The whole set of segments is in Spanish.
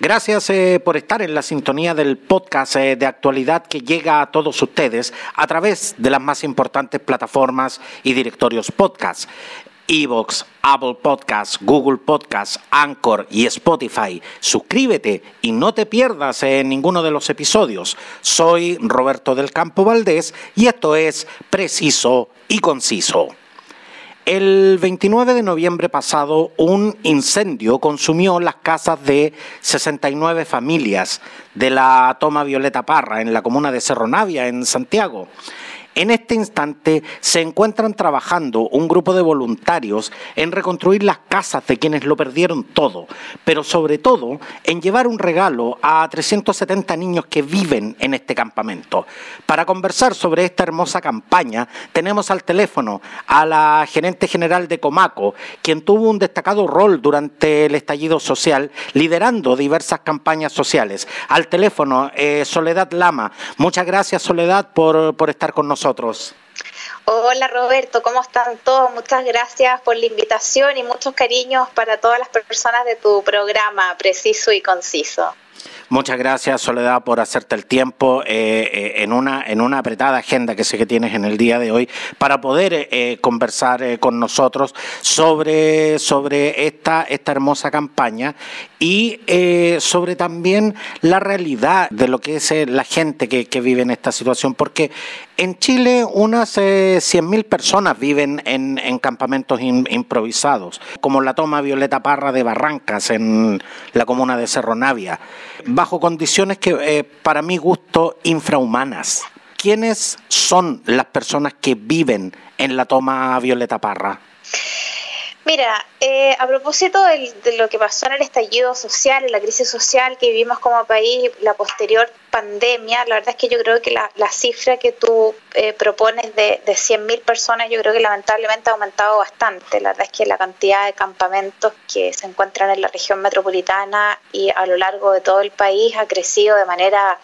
Gracias eh, por estar en la sintonía del podcast eh, de actualidad que llega a todos ustedes a través de las más importantes plataformas y directorios podcast. Evox, Apple Podcasts, Google Podcasts, Anchor y Spotify. Suscríbete y no te pierdas en ninguno de los episodios. Soy Roberto del Campo Valdés y esto es Preciso y Conciso. El 29 de noviembre pasado, un incendio consumió las casas de 69 familias de la toma Violeta Parra en la comuna de Cerro Navia, en Santiago. En este instante se encuentran trabajando un grupo de voluntarios en reconstruir las casas de quienes lo perdieron todo, pero sobre todo en llevar un regalo a 370 niños que viven en este campamento. Para conversar sobre esta hermosa campaña tenemos al teléfono a la gerente general de Comaco, quien tuvo un destacado rol durante el estallido social, liderando diversas campañas sociales. Al teléfono, eh, Soledad Lama. Muchas gracias, Soledad, por, por estar con nosotros. Hola Roberto, ¿cómo están todos? Muchas gracias por la invitación y muchos cariños para todas las personas de tu programa, preciso y conciso. Muchas gracias, Soledad, por hacerte el tiempo eh, eh, en, una, en una apretada agenda que sé que tienes en el día de hoy para poder eh, conversar con nosotros sobre, sobre esta, esta hermosa campaña y sobre también la realidad de lo que es la gente que, que, vive en esta situación, porque en Chile unas 100.000 personas viven en, en campamentos improvisados, como la toma Violeta Parra de Barrancas en la comuna de Cerro Navia bajo condiciones que eh, para mi gusto infrahumanas. ¿Quiénes son las personas que viven en la toma Violeta Parra? Mira, eh, a propósito de, lo que pasó en el estallido social, en la crisis social que vivimos como país, la posterior pandemia, la verdad es que yo creo que la, cifra que tú eh, propones de, de 100.000 personas, yo creo que lamentablemente ha aumentado bastante. La verdad es que la cantidad de campamentos que se encuentran en la región metropolitana y a lo largo de todo el país ha crecido de manera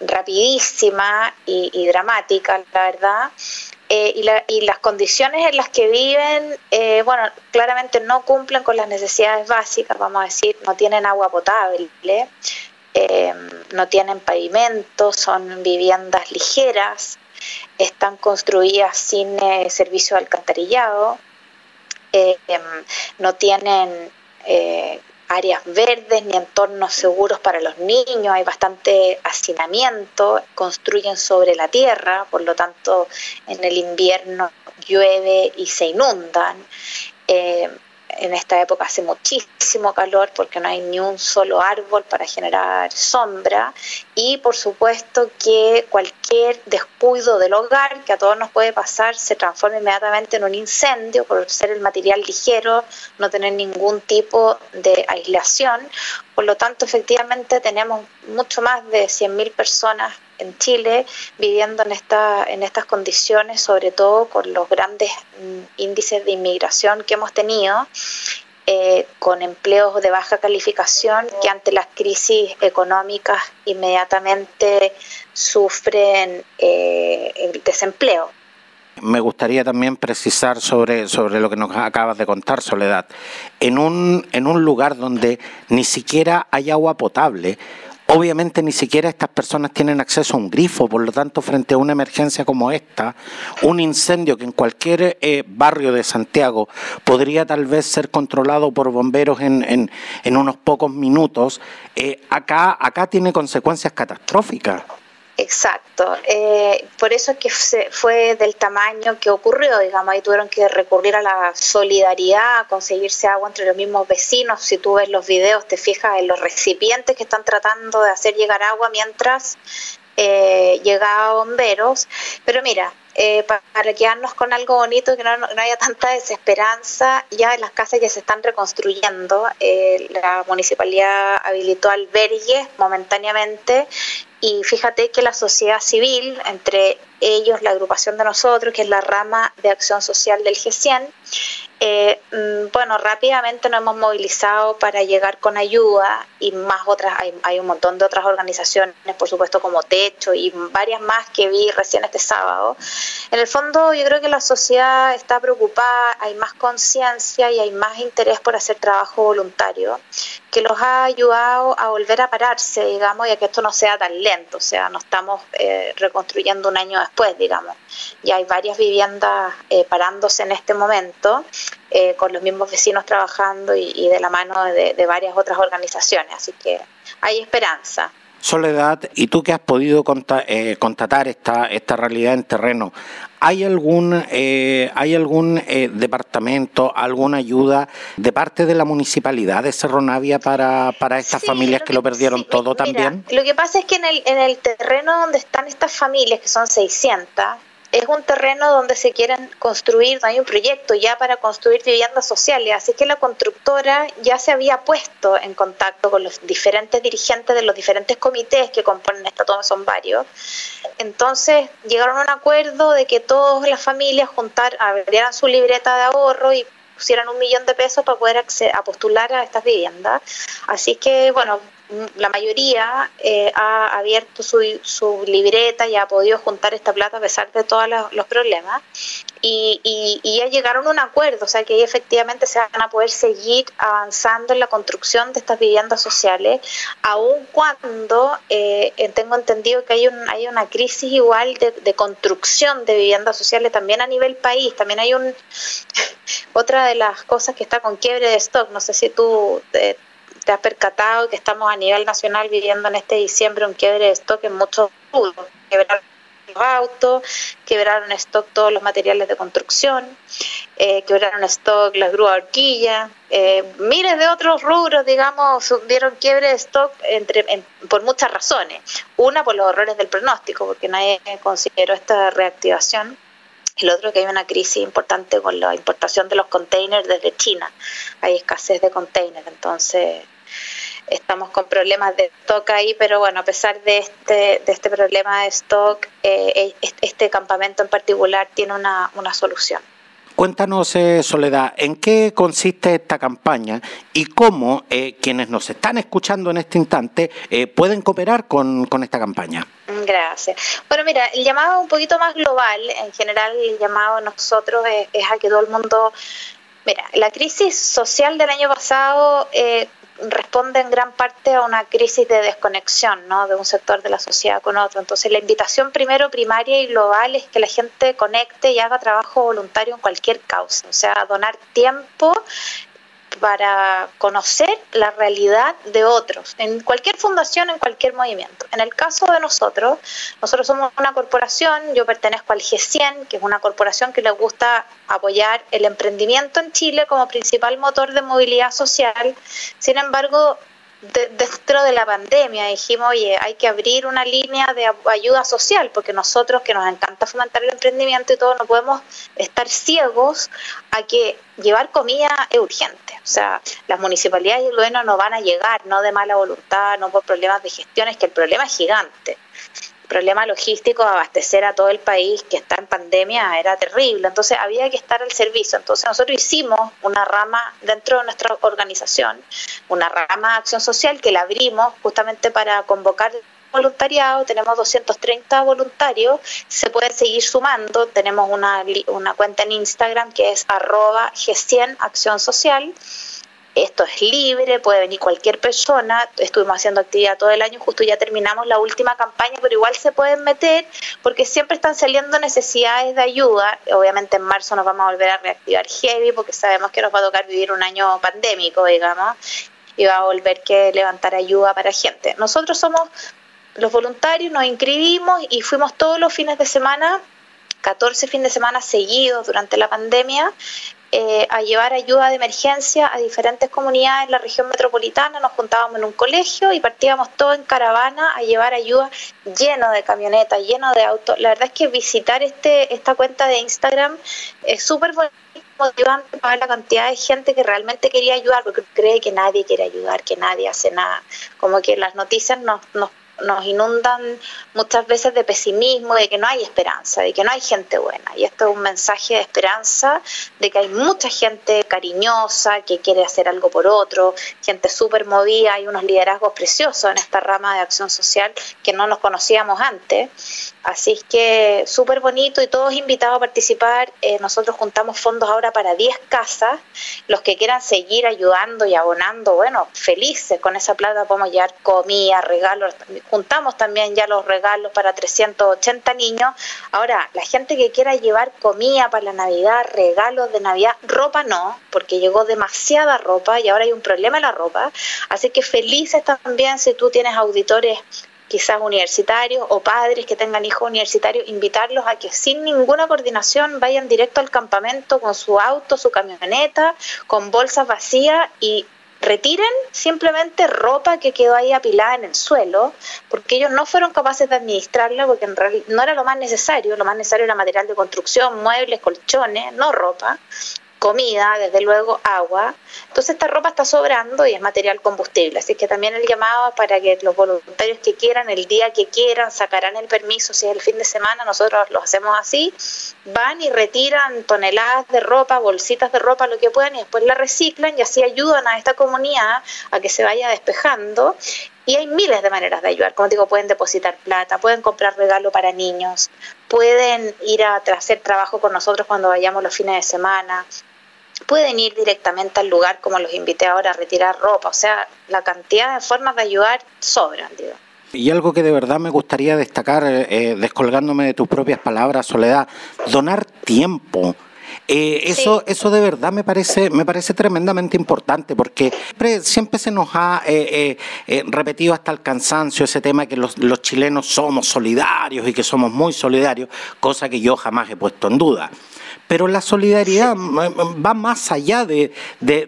rapidísima y dramática, la verdad. Eh, y, las condiciones en las que viven, eh, bueno, claramente no cumplen con las necesidades básicas, vamos a decir, no tienen agua potable, eh, no tienen pavimento, son viviendas ligeras, están construidas sin servicio de alcantarillado, no tienen áreas verdes ni entornos seguros para los niños, hay bastante hacinamiento, construyen sobre la tierra, por lo tanto en el invierno llueve y se inundan. Eh, en esta época hace muchísimo calor porque no hay ni un solo árbol para generar sombra y por supuesto que cualquier descuido del hogar que a todos nos puede pasar se transforma inmediatamente en un incendio por ser el material ligero, no tener ningún tipo de aislación. Por lo tanto, efectivamente tenemos mucho más de 100.000 personas en Chile viviendo en, esta, en estas condiciones, sobre todo con los grandes mm, índices de inmigración que hemos tenido, eh, con empleos de baja calificación que ante las crisis económicas inmediatamente sufren eh, el desempleo. Me gustaría también precisar sobre, sobre lo que nos acabas de contar, Soledad. En un, en un lugar donde ni siquiera hay agua potable, Obviamente ni siquiera estas personas tienen acceso a un grifo, por lo tanto, frente a una emergencia como esta, un incendio que en cualquier eh, barrio de Santiago podría tal vez ser controlado por bomberos en, en, unos pocos minutos, eh, acá, acá tiene consecuencias catastróficas. Exacto, eh, por eso es que fue del tamaño que ocurrió, digamos, ahí tuvieron que recurrir a la solidaridad, a conseguirse agua entre los mismos vecinos, si tú ves los videos te fijas en los recipientes que están tratando de hacer llegar agua mientras eh, llegaba bomberos, pero mira, eh, para quedarnos con algo bonito, que no, no, haya tanta desesperanza, ya en las casas que se están reconstruyendo, eh, la municipalidad habilitó albergues momentáneamente y fíjate que la sociedad civil, entre ellos la agrupación de nosotros, que es la rama de acción social del G100, Eh, mm, bueno, rápidamente nos hemos movilizado para llegar con ayuda y más otras, hay, hay, un montón de otras organizaciones, por supuesto como Techo y varias más que vi recién este sábado. En el fondo yo creo que la sociedad está preocupada, hay más conciencia y hay más interés por hacer trabajo voluntario que los ha ayudado a volver a pararse, digamos, y a que esto no sea tan o sea, no estamos eh, reconstruyendo un año después, digamos. Ya hay varias viviendas eh, parándose en este momento, eh, con los mismos vecinos trabajando y, de la mano de, varias otras organizaciones, así que hay esperanza. Soledad, y tú que has podido constatar esta, esta realidad en terreno, ¿hay algún, eh, ¿hay algún eh, departamento, alguna ayuda de parte de la municipalidad de Cerro Navia para, para estas familias que, lo perdieron todo también? Lo que pasa es que en el, en el terreno donde están estas familias, que son 600, es un terreno donde se quieren construir, hay un proyecto ya para construir viviendas sociales, así que la constructora ya se había puesto en contacto con los diferentes dirigentes de los diferentes comités que componen esta toma, son varios. Entonces llegaron a un acuerdo de que todas las familias juntar, abrieran su libreta de ahorro y pusieran un millón de pesos para poder acceder, a postular a estas viviendas. Así que, bueno, la mayoría eh, ha abierto su, su, libreta y ha podido juntar esta plata a pesar de todos los, problemas. Y, y, ya llegaron a un acuerdo, o sea que efectivamente se van a poder seguir avanzando en la construcción de estas viviendas sociales, aun cuando eh, tengo entendido que hay, un, hay una crisis igual de, construcción de viviendas sociales también a nivel país, también hay un otra de las cosas que está con quiebre de stock, no sé si tú... Eh, te has percatado que estamos a nivel nacional viviendo en este diciembre un quiebre de stock en muchos rubros. Quebraron los autos, quebraron stock todos los materiales de construcción, eh, quebraron stock las grúas horquillas, eh, miles de otros rubros, digamos, dieron quiebre de stock entre, por muchas razones. Una, por los horrores del pronóstico, porque nadie consideró esta reactivación. El otro que hay una crisis importante con la importación de los containers desde China. Hay escasez de containers, entonces estamos con problemas de stock ahí, pero bueno, a pesar de este, de este problema de stock, eh, este campamento en particular tiene una, una solución. Cuéntanos, eh, Soledad, ¿en qué consiste esta campaña y cómo eh, quienes nos están escuchando en este instante pueden cooperar con, con, esta campaña? Gracias. Bueno, mira, el llamado un poquito más global, en general el llamado a nosotros es, es a que todo el mundo... Mira, la crisis social del año pasado responde en gran parte a una crisis de desconexión ¿no? de un sector de la sociedad con otro. Entonces, la invitación primero primaria y global es que la gente conecte y haga trabajo voluntario en cualquier causa, o sea, donar tiempo para conocer la realidad de otros, en cualquier fundación, en cualquier movimiento. En el caso de nosotros, nosotros somos una corporación, yo pertenezco al G100, que es una corporación que le gusta apoyar el emprendimiento en Chile como principal motor de movilidad social. Sin embargo, dentro de la pandemia dijimos, oye, hay que abrir una línea de ayuda social, porque nosotros que nos encanta fomentar el emprendimiento y todo, no podemos estar ciegos a que llevar comida es urgente. O sea, las municipalidades y el gobierno no van a llegar, no de mala voluntad, no por problemas de gestión, es que el problema es gigante problema logístico, abastecer a todo el país que está en pandemia era terrible, entonces había que estar al servicio. Entonces nosotros hicimos una rama dentro de nuestra organización, una rama de acción social que la abrimos justamente para convocar voluntariado, tenemos 230 voluntarios, se pueden seguir sumando, tenemos una, una cuenta en Instagram que es arroba G100 Acción Social esto es libre, puede venir cualquier persona, estuvimos haciendo actividad todo el año, justo ya terminamos la última campaña, pero igual se pueden meter porque siempre están saliendo necesidades de ayuda. Obviamente en marzo nos vamos a volver a reactivar heavy porque sabemos que nos va a tocar vivir un año pandémico, digamos, y va a volver que levantar ayuda para gente. Nosotros somos los voluntarios, nos inscribimos y fuimos todos los fines de semana 14 fines de semana seguidos durante la pandemia eh, a llevar ayuda de emergencia a diferentes comunidades en la región metropolitana. Nos juntábamos en un colegio y partíamos todos en caravana a llevar ayuda lleno de camionetas, lleno de autos. La verdad es que visitar este esta cuenta de Instagram es súper motivante para ver la cantidad de gente que realmente quería ayudar, porque cree que nadie quiere ayudar, que nadie hace nada. Como que las noticias nos, nos nos inundan muchas veces de pesimismo, de que no hay esperanza, de que no hay gente buena. Y esto es un mensaje de esperanza, de que hay mucha gente cariñosa que quiere hacer algo por otro, gente súper movida, hay unos liderazgos preciosos en esta rama de acción social que no nos conocíamos antes. Así es que súper bonito y todos invitados a participar. Eh, nosotros juntamos fondos ahora para 10 casas. Los que quieran seguir ayudando y abonando, bueno, felices. Con esa plata podemos llevar comida, regalos. Juntamos también ya los regalos para 380 niños. Ahora, la gente que quiera llevar comida para la Navidad, regalos de Navidad, ropa no, porque llegó demasiada ropa y ahora hay un problema en la ropa. Así que felices también si tú tienes auditores quizás universitarios o padres que tengan hijos universitarios, invitarlos a que sin ninguna coordinación vayan directo al campamento con su auto, su camioneta, con bolsas vacías y retiren simplemente ropa que quedó ahí apilada en el suelo, porque ellos no fueron capaces de administrarla, porque en realidad no era lo más necesario, lo más necesario era material de construcción, muebles, colchones, no ropa comida, desde luego agua. Entonces esta ropa está sobrando y es material combustible. Así que también el llamado para que los voluntarios que quieran, el día que quieran, sacarán el permiso si es el fin de semana, nosotros lo hacemos así, van y retiran toneladas de ropa, bolsitas de ropa, lo que puedan, y después la reciclan y así ayudan a esta comunidad a que se vaya despejando y hay miles de maneras de ayudar. Como digo, pueden depositar plata, pueden comprar regalo para niños, pueden ir a hacer trabajo con nosotros cuando vayamos los fines de semana, pueden ir directamente al lugar como los invité ahora a retirar ropa. O sea, la cantidad de formas de ayudar sobran, digo. Y algo que de verdad me gustaría destacar, eh, eh, descolgándome de tus propias palabras, Soledad, donar tiempo. Eh, eso, eso de verdad me parece, me parece tremendamente importante porque siempre, se nos ha repetido hasta el cansancio ese tema que los, los chilenos somos solidarios y que somos muy solidarios, cosa que yo jamás he puesto en duda pero la solidaridad va más allá de,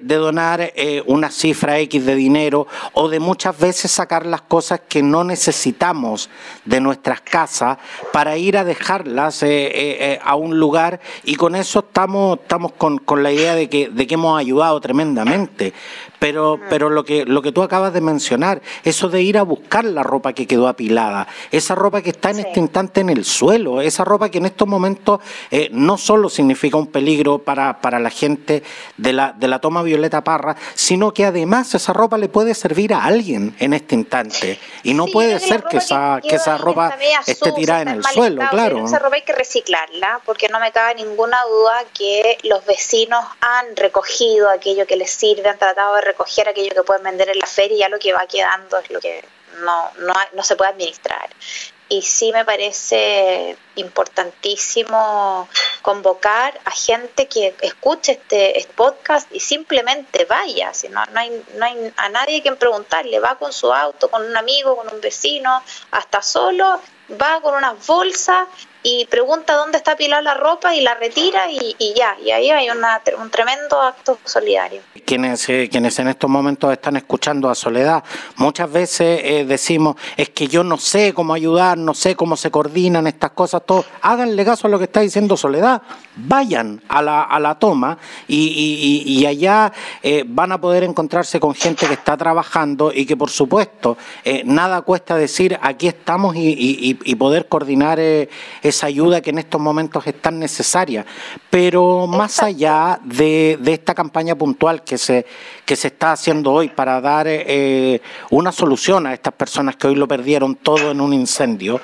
donar eh, una cifra X de dinero o de muchas veces sacar las cosas que no necesitamos de nuestras casas para ir a dejarlas eh, eh, a un lugar. Y con eso estamos, estamos con, la idea de que, de que hemos ayudado tremendamente. Pero, pero lo, que, lo que tú acabas de mencionar, eso de ir a buscar la ropa que quedó apilada, esa ropa que está en este instante en el suelo, esa ropa que en estos momentos no solo significa un peligro para, para la gente de la, de la toma Violeta Parra, sino que además esa ropa le puede servir a alguien en este instante. Y no puede ser que esa, que, esa ropa esté tirada en el suelo, claro. Esa ropa hay que reciclarla, porque no me cabe ninguna duda que los vecinos han recogido aquello que les sirve, han tratado de recoger aquello que pueden vender en la feria y ya lo que va quedando es lo que no, no, no se puede administrar. Y sí me parece importantísimo convocar a gente que escuche este, este podcast y simplemente vaya, si no, no, hay, no hay a nadie quien preguntarle, va con su auto, con un amigo, con un vecino, hasta solo, va con unas bolsas y pregunta dónde está pilada la ropa y la retira y, ya, y ahí hay una, un tremendo acto solidario. Quienes, eh, quienes en estos momentos están escuchando a Soledad, muchas veces eh, decimos, es que yo no sé cómo ayudar, no sé cómo se coordinan estas cosas, todo. háganle caso a lo que está diciendo Soledad, vayan a la, a la toma y, y, allá eh, van a poder encontrarse con gente que está trabajando y que por supuesto nada cuesta decir, aquí estamos y, y poder coordinar esa ayuda que en estos momentos es tan necesaria. Pero más allá de, esta campaña puntual que se, que se está haciendo hoy para dar eh, una solución a estas personas que hoy lo perdieron todo en un incendio,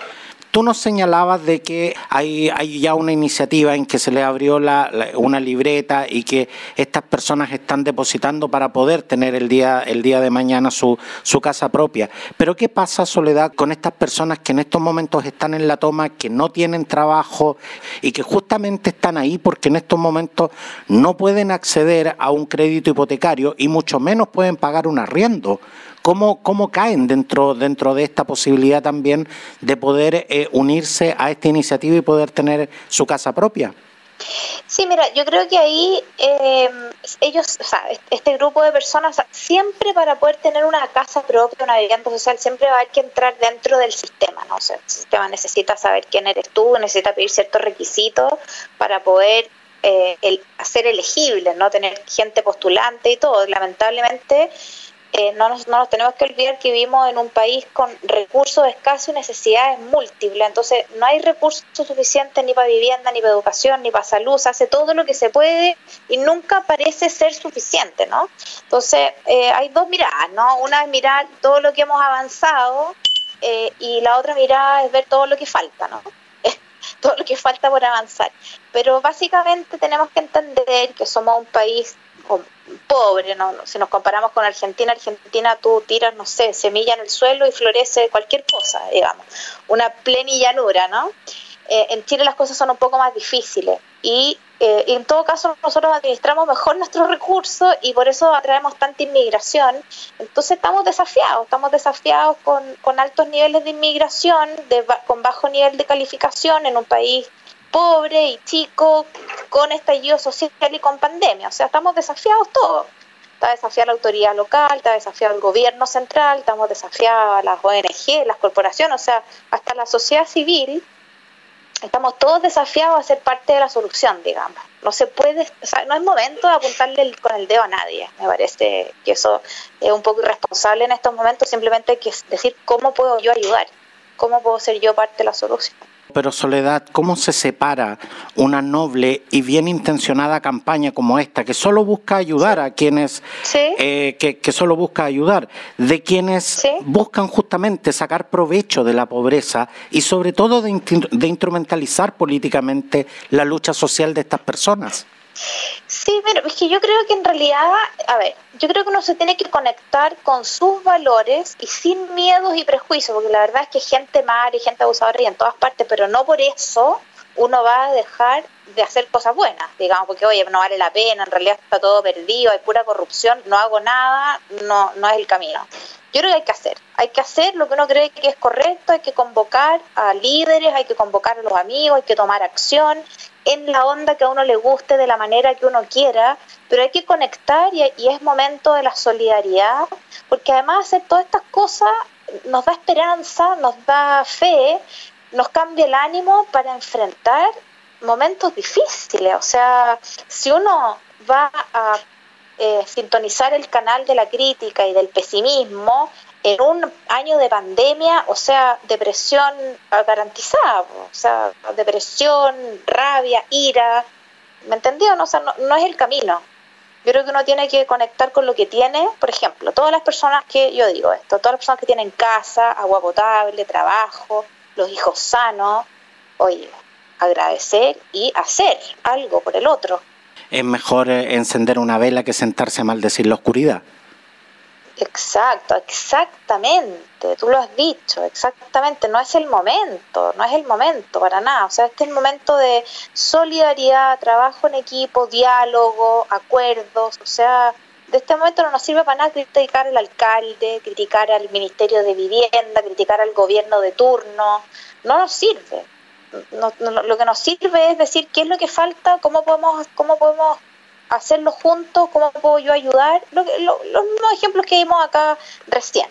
Tú nos señalabas de que hay, hay ya una iniciativa en que se le abrió la, una libreta y que estas personas están depositando para poder tener el día, el día de mañana su, su casa propia. Pero ¿qué pasa, Soledad, con estas personas que en estos momentos están en la toma, que no tienen trabajo y que justamente están ahí porque en estos momentos no pueden acceder a un crédito hipotecario y mucho menos pueden pagar un arriendo? ¿Cómo, cómo caen dentro, dentro de esta posibilidad también de poder eh, unirse a esta iniciativa y poder tener su casa propia? Sí, mira, yo creo que ahí em, ellos, o sea, este grupo de personas, siempre para poder tener una casa propia, una vivienda social, siempre va a haber que entrar dentro del sistema, ¿no? O el sistema necesita saber quién eres tú, necesita pedir ciertos requisitos para poder eh, el, hacer elegible, ¿no? Tener gente postulante y todo. Lamentablemente, eh, no, nos, no nos tenemos que olvidar que vivimos en un país con recursos escasos y necesidades múltiples. Entonces, no hay recursos suficientes ni para vivienda, ni para educación, ni para salud. Se hace todo lo que se puede y nunca parece ser suficiente, ¿no? Entonces, eh, hay dos miradas, ¿no? Una es mirar todo lo que hemos avanzado eh, y la otra mirada es ver todo lo que falta, ¿no? todo lo que falta por avanzar. Pero básicamente tenemos que entender que somos un país pobre, ¿no? si nos comparamos con Argentina, Argentina tú tiras, no sé, semilla en el suelo y florece cualquier cosa, digamos, una plenillanura, ¿no? Eh, en Chile las cosas son un poco más difíciles y, eh, en todo caso nosotros administramos mejor nuestros recursos y por eso atraemos tanta inmigración. Entonces estamos desafiados, estamos desafiados con, con altos niveles de inmigración, de, con bajo nivel de calificación en un país pobre y chico, con estallido social y con pandemia. O sea, estamos desafiados todos. Está desafiada la autoridad local, está desafiado el gobierno central, estamos desafiados las ONG, las corporaciones, o sea, hasta la sociedad civil. Estamos todos desafiados a ser parte de la solución, digamos. No se puede, o sea, no es momento de apuntarle con el dedo a nadie. Me parece que eso es un poco irresponsable en estos momentos. Simplemente hay que decir cómo puedo yo ayudar, cómo puedo ser yo parte de la solución. Pero Soledad, ¿cómo se separa una noble y bien intencionada campaña como esta, que solo busca ayudar a quienes, eh, que, solo busca ayudar, de quienes buscan justamente sacar provecho de la pobreza y sobre todo de, de instrumentalizar políticamente la lucha social de estas personas? Sí, pero es que yo creo que en realidad, a ver, yo creo que uno se tiene que conectar con sus valores y sin miedos y prejuicios, porque la verdad es que gente mala y gente abusadora y en todas partes, pero no por eso uno va a dejar de hacer cosas buenas, digamos, porque oye, no vale la pena, en realidad está todo perdido, hay pura corrupción, no hago nada, no, no es el camino. Yo creo que hay que hacer, hay que hacer lo que uno cree que es correcto, hay que convocar a líderes, hay que convocar a los amigos, hay que tomar acción en la onda que a uno le guste, de la manera que uno quiera, pero hay que conectar y, es momento de la solidaridad, porque además hacer todas estas cosas nos da esperanza, nos da fe, nos cambia el ánimo para enfrentar momentos difíciles. O sea, si uno va a eh, sintonizar el canal de la crítica y del pesimismo, en un año de pandemia, o sea, depresión garantizada, o sea, depresión, rabia, ira, ¿me entendió? No, o sea, no, es el camino. Yo creo que uno tiene que conectar con lo que tiene, por ejemplo, todas las personas que, yo digo esto, todas las personas que tienen casa, agua potable, trabajo, los hijos sanos, oye, agradecer y hacer algo por el otro. Es mejor eh, encender una vela que sentarse a maldecir la oscuridad. Exacto, exactamente, tú lo has dicho, exactamente, no es el momento, no es el momento para nada, o sea, este es el momento de solidaridad, trabajo en equipo, diálogo, acuerdos, o sea, de este momento no nos sirve para nada criticar al alcalde, criticar al Ministerio de Vivienda, criticar al gobierno de turno, no nos sirve. Lo que nos sirve es decir qué es lo que falta, cómo podemos, cómo podemos hacerlo juntos, cómo puedo yo ayudar, lo, los mismos ejemplos que vimos acá recién.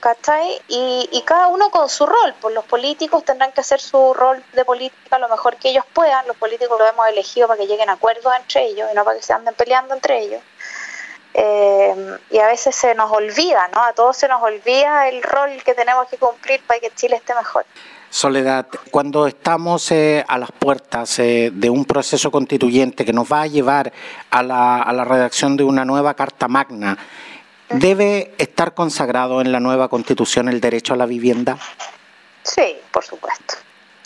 ¿Cachai? Y, y, cada uno con su rol, pues los políticos tendrán que hacer su rol de política lo mejor que ellos puedan, los políticos lo hemos elegido para que lleguen a acuerdos entre ellos y no para que se anden peleando entre ellos. Eh, y a veces se nos olvida, ¿no? A todos se nos olvida el rol que tenemos que cumplir para que Chile esté mejor. Soledad, cuando estamos eh, a las puertas eh, de un proceso constituyente que nos va a llevar a la, a la redacción de una nueva Carta Magna, ¿debe estar consagrado en la nueva Constitución el derecho a la vivienda? Sí, por supuesto,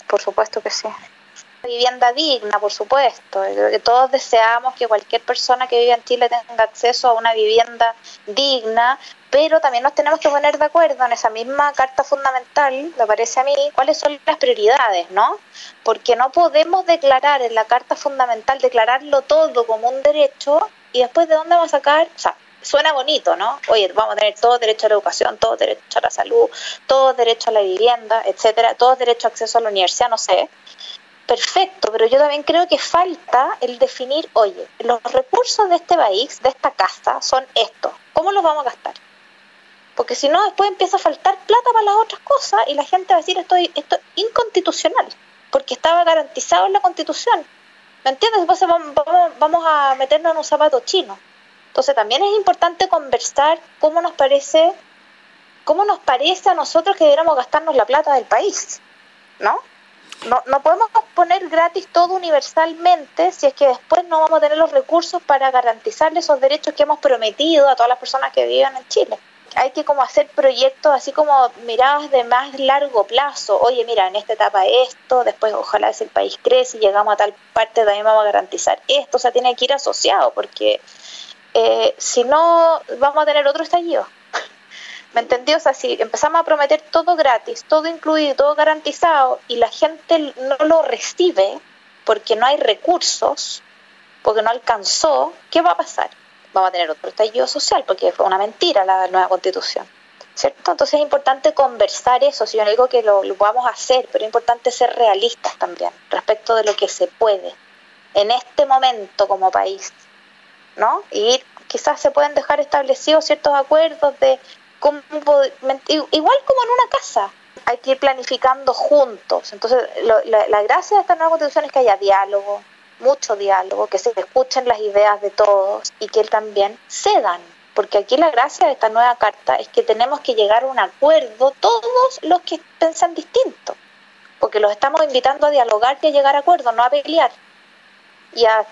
por supuesto que sí vivienda digna, por supuesto. que todos deseamos que cualquier persona que vive en Chile tenga acceso a una vivienda digna, pero también nos tenemos que poner de acuerdo en esa misma carta fundamental, me parece a mí, cuáles son las prioridades, ¿no? Porque no podemos declarar en la carta fundamental, declararlo todo como un derecho y después de dónde vamos a sacar, o sea, suena bonito, ¿no? Oye, vamos a tener todo derecho a la educación, todo derecho a la salud, todo derecho a la vivienda, etcétera, todo derecho a acceso a la universidad, no sé perfecto, pero yo también creo que falta el definir, oye, los recursos de este país, de esta casa, son estos. ¿Cómo los vamos a gastar? Porque si no, después empieza a faltar plata para las otras cosas y la gente va a decir esto, es inconstitucional, porque estaba garantizado en la constitución. ¿Me entiendes? Entonces vamos, vamos, a meternos en un zapato chino. Entonces también es importante conversar cómo nos parece, cómo nos parece a nosotros que deberíamos gastarnos la plata del país, ¿no? No, no podemos poner gratis todo universalmente si es que después no vamos a tener los recursos para garantizarle esos derechos que hemos prometido a todas las personas que viven en Chile. Hay que como hacer proyectos así como mirados de más largo plazo. Oye, mira, en esta etapa esto, después ojalá si el país crece y llegamos a tal parte también vamos a garantizar esto. O sea, tiene que ir asociado porque eh, si no vamos a tener otro estallido. ¿Me entendió? O sea, si empezamos a prometer todo gratis, todo incluido, todo garantizado, y la gente no lo recibe porque no hay recursos, porque no alcanzó, ¿qué va a pasar? Vamos a tener otro estallido social, porque fue una mentira la nueva constitución. ¿Cierto? Entonces es importante conversar eso, si yo no digo que lo, lo vamos a hacer, pero es importante ser realistas también respecto de lo que se puede en este momento como país, ¿no? Y quizás se pueden dejar establecidos ciertos acuerdos de igual como en una casa, hay que ir planificando juntos. Entonces, la, gracia de esta nueva constitución es que haya diálogo, mucho diálogo, que se escuchen las ideas de todos y que también cedan. Porque aquí la gracia de esta nueva carta es que tenemos que llegar a un acuerdo todos los que piensan distinto. Porque los estamos invitando a dialogar y a llegar a acuerdos, no a pelear y a,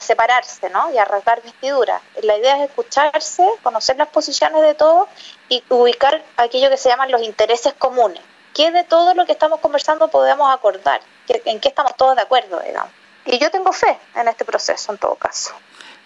separarse, ¿no? Y a rasgar vestiduras. La idea es escucharse, conocer las posiciones de todos y ubicar aquello que se llaman los intereses comunes. ¿Qué de todo lo que estamos conversando podemos acordar? ¿En qué estamos todos de acuerdo, digamos? Y yo tengo fe en este proceso, en todo caso.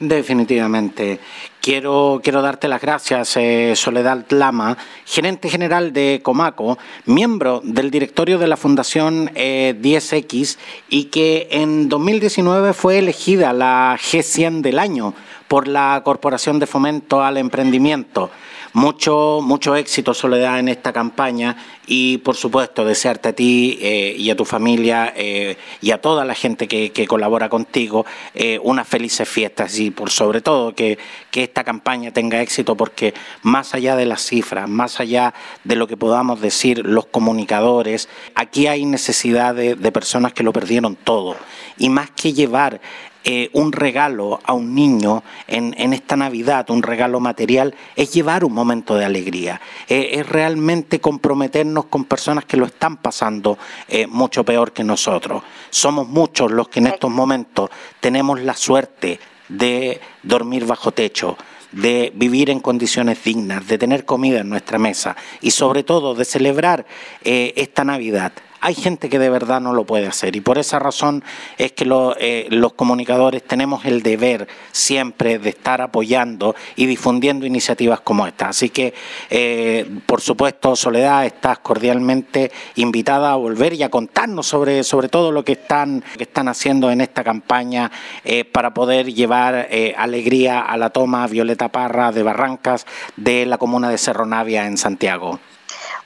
Definitivamente. Quiero, quiero darte las gracias, eh, Soledad Lama, gerente general de Comaco, miembro del directorio de la Fundación 10X eh, y que en 2019 fue elegida la G100 del año por la Corporación de Fomento al Emprendimiento. Mucho, mucho éxito, Soledad, en esta campaña. Y, por supuesto, desearte a ti eh, y a tu familia eh, y a toda la gente que, colabora contigo eh, unas felices fiestas. Y, por sobre todo, que, esta campaña tenga éxito porque más allá de las cifras, más allá de lo que podamos decir los comunicadores, aquí hay necesidad de personas que lo perdieron todo. Y más que llevar eh, un regalo a un niño en, esta Navidad, un regalo material, es llevar un momento de alegría, eh, es realmente comprometernos con personas que lo están pasando eh, mucho peor que nosotros. Somos muchos los que en estos momentos tenemos la suerte de dormir bajo techo, de vivir en condiciones dignas, de tener comida en nuestra mesa y sobre todo de celebrar esta Navidad hay gente que de verdad no lo puede hacer y por esa razón es que eh, los comunicadores tenemos el deber siempre de estar apoyando y difundiendo iniciativas como esta. Así que, eh, por supuesto, Soledad, estás cordialmente invitada a volver y a contarnos sobre, sobre todo lo que están, que están haciendo en esta campaña eh, para poder llevar alegría a la toma Violeta Parra de Barrancas de la comuna de Cerro Navia en Santiago.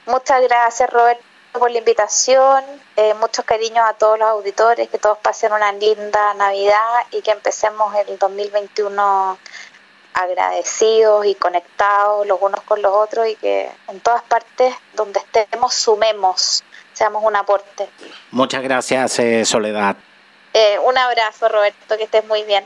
Muchas gracias, Roberto por la invitación, eh, muchos cariños a todos los auditores, que todos pasen una linda Navidad y que empecemos el 2021 agradecidos y conectados los unos con los otros y que en todas partes donde estemos sumemos, seamos un aporte. Muchas gracias, eh, Soledad. Eh, un abrazo, Roberto, que estés muy bien.